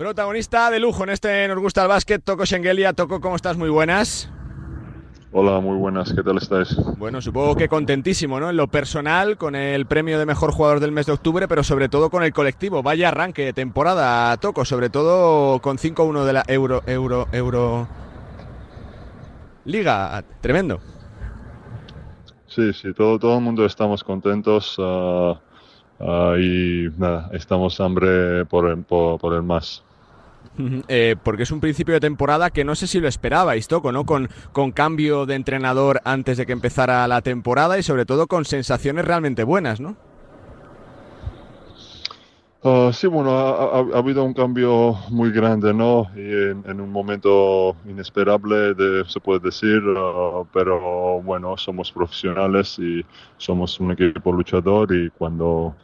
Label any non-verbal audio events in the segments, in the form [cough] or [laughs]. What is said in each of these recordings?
Protagonista de lujo en este Nos gusta el básquet, Toco Schengelia. Toco, ¿cómo estás? Muy buenas. Hola, muy buenas, ¿qué tal estáis? Bueno, supongo que contentísimo, ¿no? En lo personal, con el premio de mejor jugador del mes de octubre, pero sobre todo con el colectivo. Vaya arranque de temporada, Toco, sobre todo con 5-1 de la Euro, Euro, Euro. Liga, tremendo. Sí, sí, todo, todo el mundo estamos contentos uh, uh, y nada, estamos hambre por el, por, por el más. Eh, porque es un principio de temporada que no sé si lo esperabais, Toco, ¿no? Con, con cambio de entrenador antes de que empezara la temporada y sobre todo con sensaciones realmente buenas, ¿no? Uh, sí, bueno, ha, habido un cambio muy grande, ¿no? Y en, en un momento inesperable, de, se puede decir, uh, pero bueno, somos profesionales y somos un equipo luchador y cuando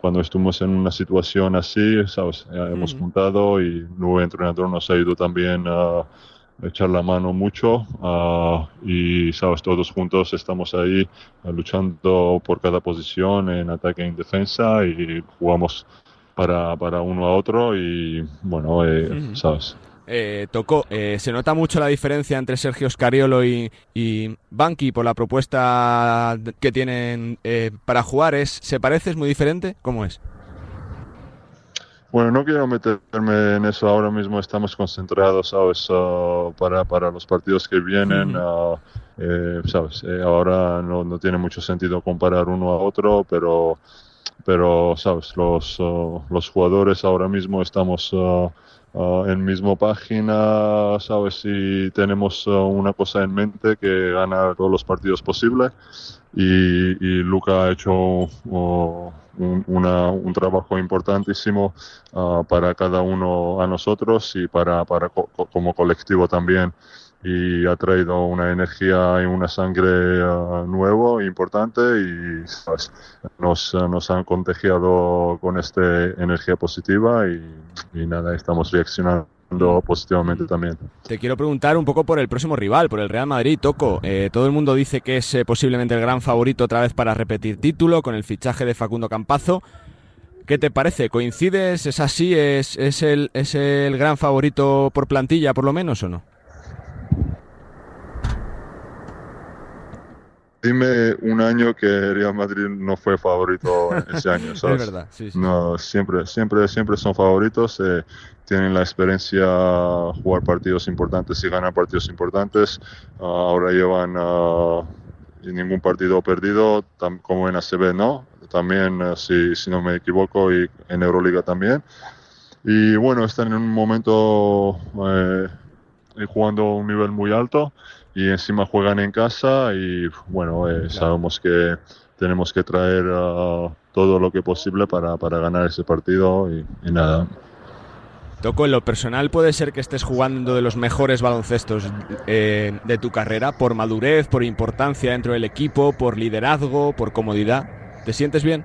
cuando estuvimos en una situación así, ¿sabes? hemos uh -huh. juntado y el nuevo entrenador nos ha ayudado también a echar la mano mucho uh, y, ¿sabes? Todos juntos estamos ahí uh, luchando por cada posición en ataque y en defensa y jugamos para, para uno a otro y, bueno, eh, -huh. ¿sabes? Eh, tocó. Eh, se nota mucho la diferencia entre Sergio Scariolo y, y Banqui por la propuesta que tienen eh, para jugar. ¿Es, ¿Se parece? ¿Es muy diferente? ¿Cómo es? Bueno, no quiero meterme en eso ahora mismo. Estamos concentrados, ¿sabes? Uh, para, para los partidos que vienen. Uh, ¿Sabes? ahora no, no, tiene mucho sentido comparar uno a otro, pero, pero ¿sabes? Los, uh, los jugadores ahora mismo estamos Uh, en misma página, ¿sabes? Si tenemos uh, una cosa en mente que gana todos los partidos posibles y, y Luca ha hecho uh, un, un, trabajo importantísimo para cada uno a nosotros y para, para co como colectivo también y ha traído una energía y una sangre uh, nuevo importante y ¿sabes? nos, nos han contagiado con esta energía positiva y, y nada, estamos reaccionando positivamente también. Te quiero preguntar un poco por el próximo rival, por el Real Madrid, Toco. Eh, todo el mundo dice que es eh, posiblemente el gran favorito otra vez para repetir título con el fichaje de Facundo Campazo. ¿Qué te parece? ¿Coincides? ¿Es así? ¿Es, es, el, ¿Es el gran favorito por plantilla, por lo menos, o no? Dime un año que Real Madrid no fue favorito ese año, [laughs] ¿sabes? es verdad, sí, sí. No, siempre, siempre, siempre son favoritos. Eh, tienen la experiencia jugar partidos importantes y ganar partidos importantes. Uh, ahora llevan uh, ningún partido perdido, como en ACB, ¿no? También, uh, si, si no me equivoco, y en Euroliga también. Y bueno, están en un momento eh, jugando a un nivel muy alto y encima juegan en casa y bueno, eh, sabemos que tenemos que traer uh, todo lo que posible para, para ganar ese partido y, y, nada. Toco, en lo personal puede ser que estés jugando de los mejores baloncestos eh, de tu carrera por madurez, por importancia dentro del equipo, por liderazgo, por comodidad. ¿Te sientes bien?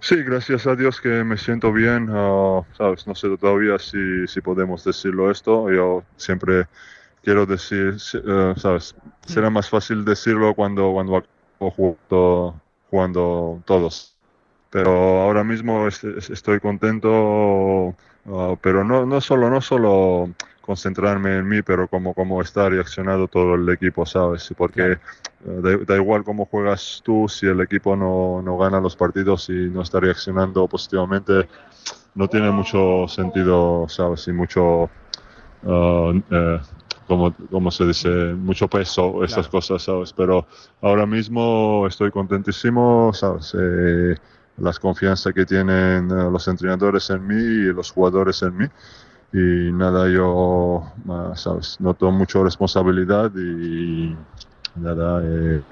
Sí, gracias a Dios que me siento bien. Uh, sabes, no sé todavía si, si podemos decirlo esto. Yo siempre quiero decir, uh, sabes, será más fácil decirlo cuando cuando jugando, jugando todos. Pero ahora mismo estoy contento, uh, pero no, no solo no solo concentrarme en mí, pero como, como está reaccionado todo el equipo, ¿sabes? Porque uh, da, da, igual cómo juegas tú, si el equipo no, no gana los partidos y no está reaccionando positivamente, no tiene mucho sentido, ¿sabes? Y mucho... Uh, uh, como, como se dice, mucho peso, esas claro. cosas, ¿sabes? Pero ahora mismo estoy contentísimo, ¿sabes? Eh, las confianza que tienen uh, los entrenadores en mí y los jugadores en mí. Y nada, yo, uh, ¿sabes? Noto mucha responsabilidad y nada, eh,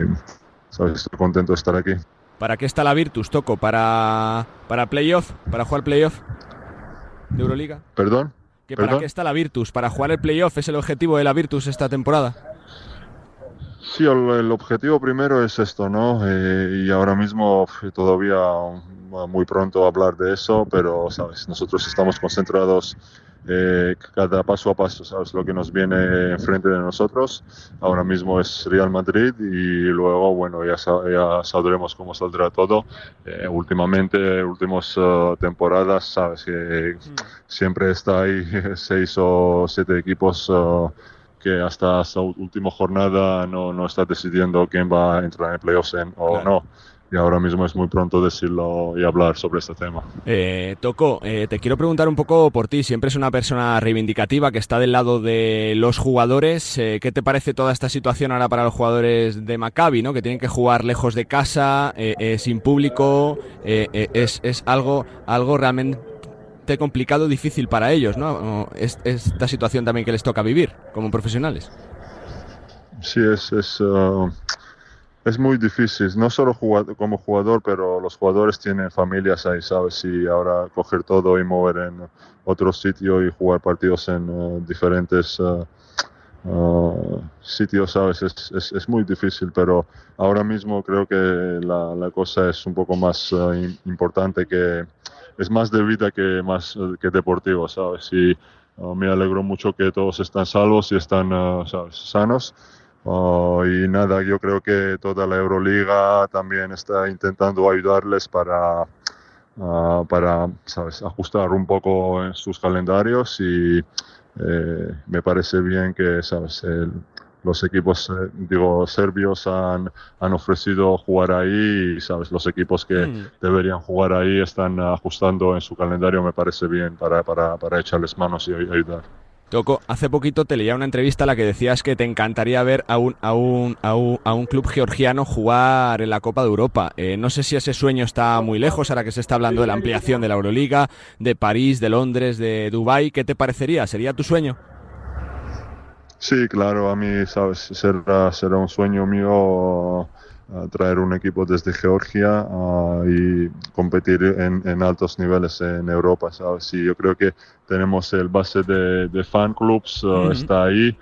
¿sabes? Estoy contento de estar aquí. ¿Para qué está la Virtus, Toco? ¿Para, para playoff? ¿Para jugar playoff de Euroliga? ¿Perdón? ¿Que ¿Para qué está la Virtus? ¿Para jugar el playoff es el objetivo de la Virtus esta temporada? Sí, el, objetivo primero es esto, ¿no? Eh, y ahora mismo todavía muy pronto hablar de eso, pero, ¿sabes? Nosotros estamos concentrados eh, cada paso a paso, ¿sabes? Lo que nos viene enfrente de nosotros. Ahora mismo es Real Madrid y luego, bueno, ya, ya sabremos cómo saldrá todo. Eh, últimamente, últimas temporadas, ¿sabes? Que mm. siempre está ahí [laughs] seis o siete equipos que hasta esta última jornada no, no está decidiendo quién va a entrar en playoffs o no. Y ahora mismo es muy pronto decirlo y hablar sobre este tema. Eh, Toco, eh, te quiero preguntar un poco por ti. Siempre es una persona reivindicativa que está del lado de los jugadores. Eh, ¿Qué te parece toda esta situación ahora para los jugadores de Maccabi, ¿no? que tienen que jugar lejos de casa, eh, sin público? es, es algo, algo realmente complicado, difícil para ellos, ¿no? Es, esta situación también que les toca vivir como profesionales. Sí, es, es, uh, es muy difícil, no solo como jugador, pero los jugadores tienen familias ahí, ¿sabes? Y ahora coger todo y mover en otro sitio y jugar partidos en uh, diferentes uh, sitios, ¿sabes? Es, es, es, muy difícil, pero ahora mismo creo que la, la cosa es un poco más importante que es más de vida que más eh, que deportivo, ¿sabes? Y uh, me alegro mucho que todos están salvos y están uh, sanos. Uh, y nada, yo creo que toda la Euroliga también está intentando ayudarles para, para ¿sabes? ajustar un poco en sus calendarios y eh, me parece bien que ¿sabes? El, los equipos, eh, digo, serbios han, han, ofrecido jugar ahí y, ¿sabes? Los equipos que mm. deberían jugar ahí están ajustando en su calendario, me parece bien, para, para, para echarles manos y ayudar. Toco, hace poquito te leía una entrevista en la que decías que te encantaría ver a un, a un, a un, a un club georgiano jugar en la Copa de Europa. Eh, no sé si ese sueño está muy lejos, ahora que se está hablando de la ampliación de la Euroliga, de París, de Londres, de Dubái. ¿Qué te parecería? ¿Sería tu sueño? Sí, claro, a mí, sabes, será, será un sueño mío traer un equipo desde Georgia uh, y competir en, altos niveles en Europa, sabes. Y yo creo que tenemos el base de, de fan clubs, uh, está ahí,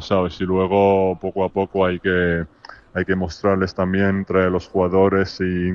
sabes. Y luego poco a poco hay que hay que mostrarles también, traer los jugadores y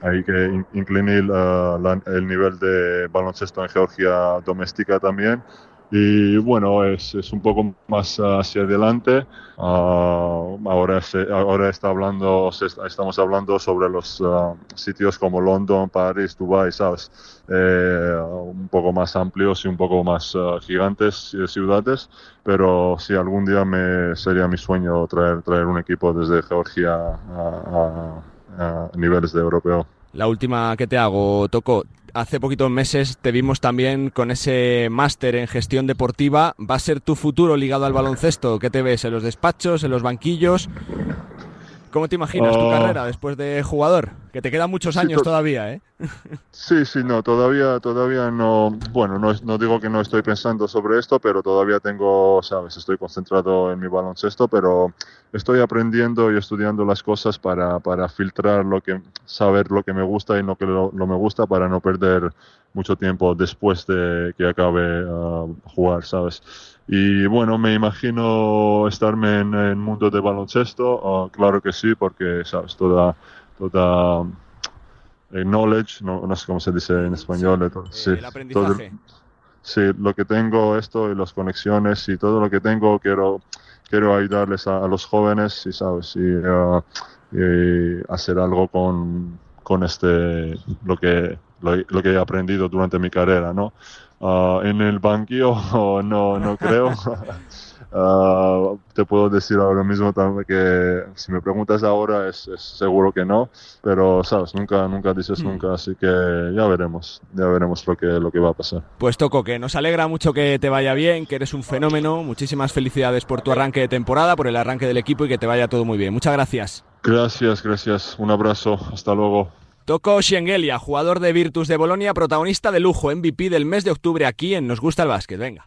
hay que inclinar el nivel de baloncesto en Georgia doméstica también y bueno, es, es un poco más hacia adelante. Uh, ahora, se, ahora está hablando, estamos hablando sobre los uh, sitios como London, París, Dubai, ¿sabes? Eh, un poco más amplios y un poco más uh, gigantes ciudades, pero sí, algún día me sería mi sueño traer, traer un equipo desde Georgia a, a, a niveles de europeo. La última que te hago, Toco, hace poquitos meses te vimos también con ese máster en gestión deportiva. ¿Va a ser tu futuro ligado al baloncesto? ¿Qué te ves? ¿En los despachos? ¿En los banquillos? ¿Cómo te imaginas tu oh. carrera después de jugador? Que te quedan muchos años todavía, ¿eh? Sí, sí, no, todavía, todavía no, bueno, no, no, digo que no estoy pensando sobre esto, pero todavía tengo, sabes, estoy concentrado en mi baloncesto, pero estoy aprendiendo y estudiando las cosas para, para filtrar lo que, saber lo que me gusta y lo que no me gusta para no perder mucho tiempo después de que acabe uh, jugar, ¿sabes? Y bueno, me imagino estarme en el mundo de baloncesto, uh, claro que sí, porque, ¿sabes? Toda, toda eh, knowledge, no, sé cómo se dice en español, sí, el aprendizaje. sí, lo que tengo, esto y las conexiones y todo lo que tengo, quiero, quiero ayudarles a, los jóvenes, y, ¿sabes? Y, uh, y hacer algo con, con este, lo que lo, que he aprendido durante mi carrera, ¿no? Ah, en el banquillo [laughs] no, no creo. [laughs] Ah, te puedo decir ahora mismo también que si me preguntas ahora es, seguro que no, pero sabes, nunca, nunca dices hmm. nunca, así que ya veremos, ya veremos lo que, lo que va a pasar. Pues Toco, que nos alegra mucho que te vaya bien, que eres un fenómeno, muchísimas felicidades por tu arranque de temporada, por el arranque del equipo y que te vaya todo muy bien. Muchas gracias. Gracias, gracias. Un abrazo. Hasta luego. Toco Schengelia, jugador de Virtus de Bolonia, protagonista de lujo, MVP del mes de octubre aquí en Nos Gusta el Básquet. Venga.